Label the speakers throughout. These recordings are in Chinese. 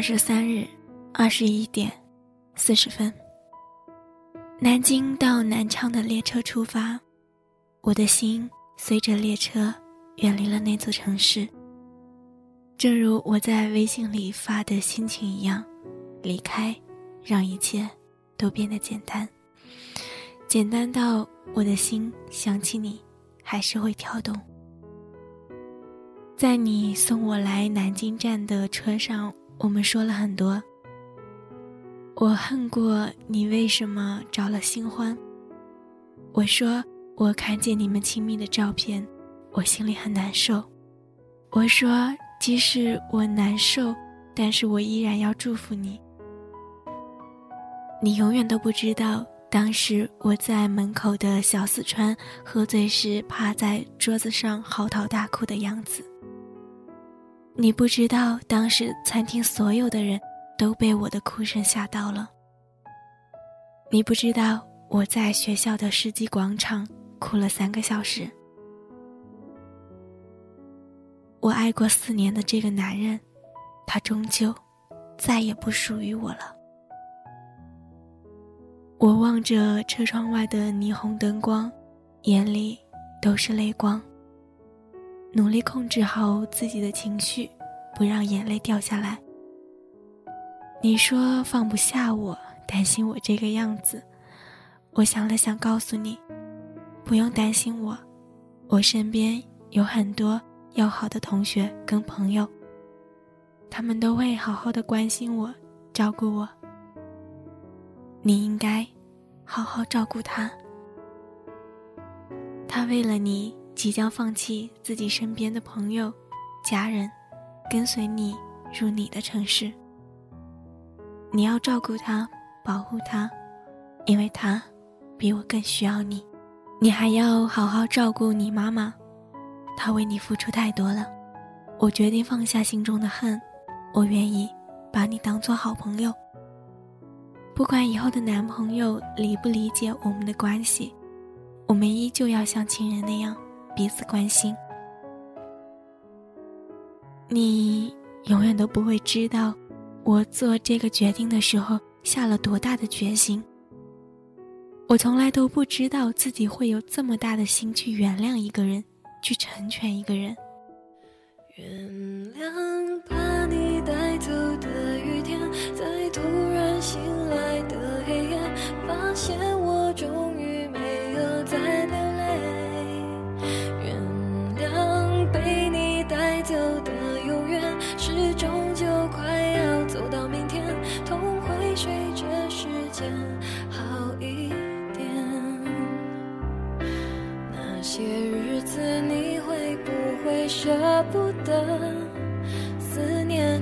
Speaker 1: 二十三日，二十一点四十分，南京到南昌的列车出发，我的心随着列车远离了那座城市。正如我在微信里发的心情一样，离开，让一切都变得简单，简单到我的心想起你，还是会跳动。在你送我来南京站的车上。我们说了很多。我恨过你为什么找了新欢。我说我看见你们亲密的照片，我心里很难受。我说即使我难受，但是我依然要祝福你。你永远都不知道，当时我在门口的小四川喝醉时，趴在桌子上嚎啕大哭的样子。你不知道，当时餐厅所有的人都被我的哭声吓到了。你不知道，我在学校的世纪广场哭了三个小时。我爱过四年的这个男人，他终究再也不属于我了。我望着车窗外的霓虹灯光，眼里都是泪光。努力控制好自己的情绪，不让眼泪掉下来。你说放不下我，担心我这个样子。我想了想，告诉你，不用担心我，我身边有很多要好的同学跟朋友，他们都会好好的关心我，照顾我。你应该好好照顾他，他为了你。即将放弃自己身边的朋友、家人，跟随你入你的城市。你要照顾他，保护他，因为他比我更需要你。你还要好好照顾你妈妈，她为你付出太多了。我决定放下心中的恨，我愿意把你当做好朋友。不管以后的男朋友理不理解我们的关系，我们依旧要像亲人那样。彼此关心，你永远都不会知道，我做这个决定的时候下了多大的决心。我从来都不知道自己会有这么大的心去原谅一个人，去成全一个人。
Speaker 2: 原谅吧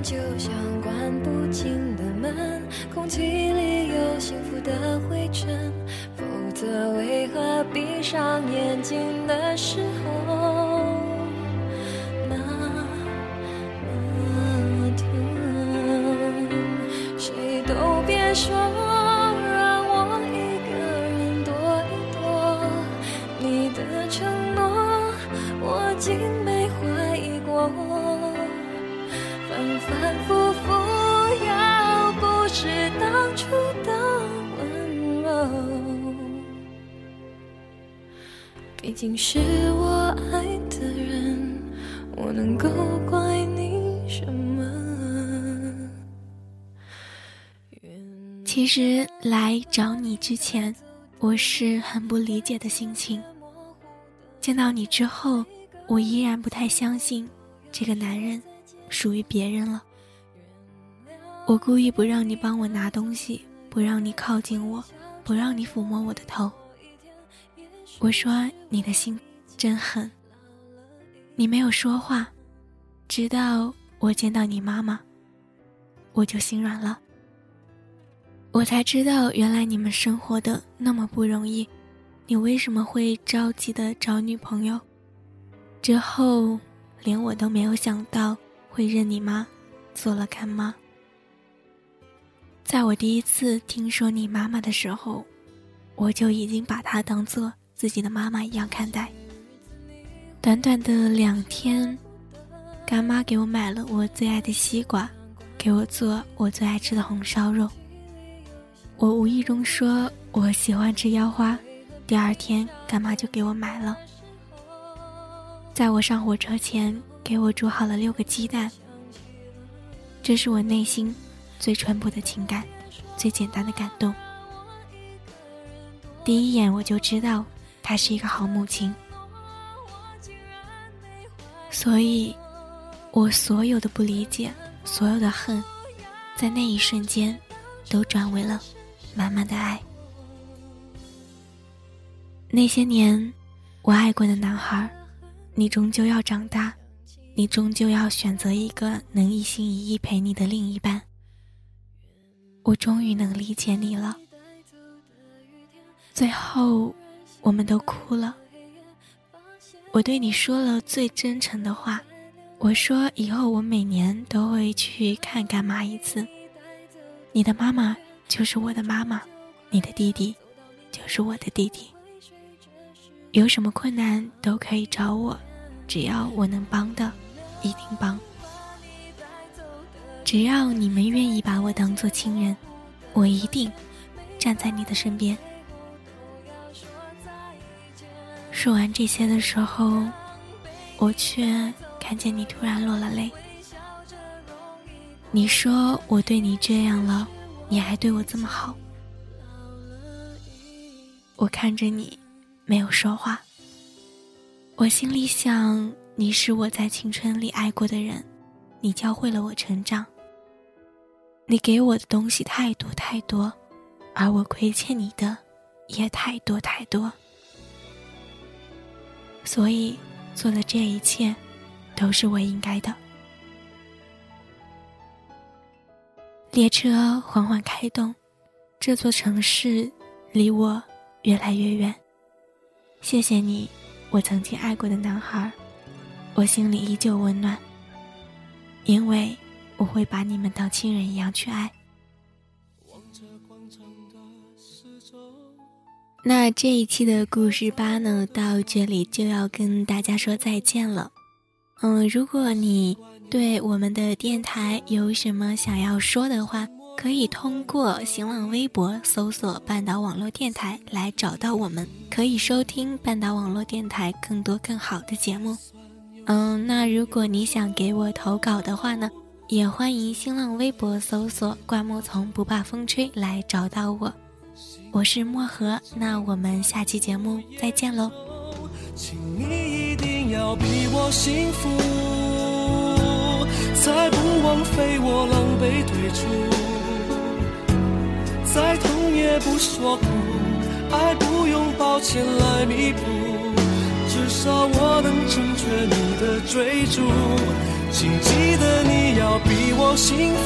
Speaker 2: 就像关不紧的门，空气里有幸福的灰尘，否则为何闭上眼睛仅是我爱的人，我能够怪你什么？
Speaker 1: 其实来找你之前，我是很不理解的心情。见到你之后，我依然不太相信这个男人属于别人了。我故意不让你帮我拿东西，不让你靠近我，不让你抚摸我的头。我说你的心真狠。你没有说话，直到我见到你妈妈，我就心软了。我才知道，原来你们生活的那么不容易，你为什么会着急的找女朋友？之后，连我都没有想到会认你妈做了干妈。在我第一次听说你妈妈的时候，我就已经把她当做自己的妈妈一样看待。短短的两天，干妈给我买了我最爱的西瓜，给我做我最爱吃的红烧肉。我无意中说我喜欢吃腰花，第二天干妈就给我买了。在我上火车前，给我煮好了六个鸡蛋。这是我内心最淳朴的情感，最简单的感动。第一眼我就知道，她是一个好母亲。所以，我所有的不理解，所有的恨，在那一瞬间，都转为了。满满的爱。那些年，我爱过的男孩，你终究要长大，你终究要选择一个能一心一意陪你的另一半。我终于能理解你了。最后，我们都哭了。我对你说了最真诚的话，我说以后我每年都会去看干妈一次。你的妈妈。就是我的妈妈，你的弟弟，就是我的弟弟。有什么困难都可以找我，只要我能帮的，一定帮。只要你们愿意把我当做亲人，我一定站在你的身边。说完这些的时候，我却看见你突然落了泪。你说我对你这样了。你还对我这么好，我看着你，没有说话。我心里想，你是我在青春里爱过的人，你教会了我成长。你给我的东西太多太多，而我亏欠你的也太多太多。所以，做的这一切，都是我应该的。列车缓缓开动，这座城市离我越来越远。谢谢你，我曾经爱过的男孩，我心里依旧温暖，因为我会把你们当亲人一样去爱。那这一期的故事吧呢，到这里就要跟大家说再见了。嗯，如果你。对我们的电台有什么想要说的话，可以通过新浪微博搜索“半岛网络电台”来找到我们，可以收听半岛网络电台更多更好的节目。嗯，那如果你想给我投稿的话呢，也欢迎新浪微博搜索“灌木丛不怕风吹”来找到我。我是漠河，那我们下期节目再见喽。请你一定要比我幸福。再不枉费我狼狈退出，再痛也不说苦，爱不用抱歉来弥补，至少我能成全你的追逐。请记得你要比我幸福，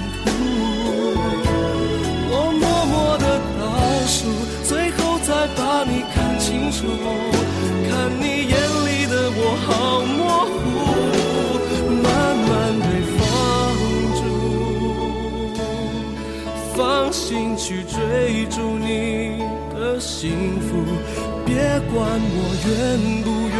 Speaker 3: 我默默的倒数，最后再把你看清楚，看你眼里的我好模糊，慢慢被放逐，放心去追逐你的幸福。别管我愿不愿，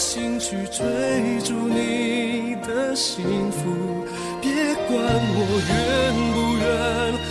Speaker 3: 心去追逐你的幸福别管我愿不愿。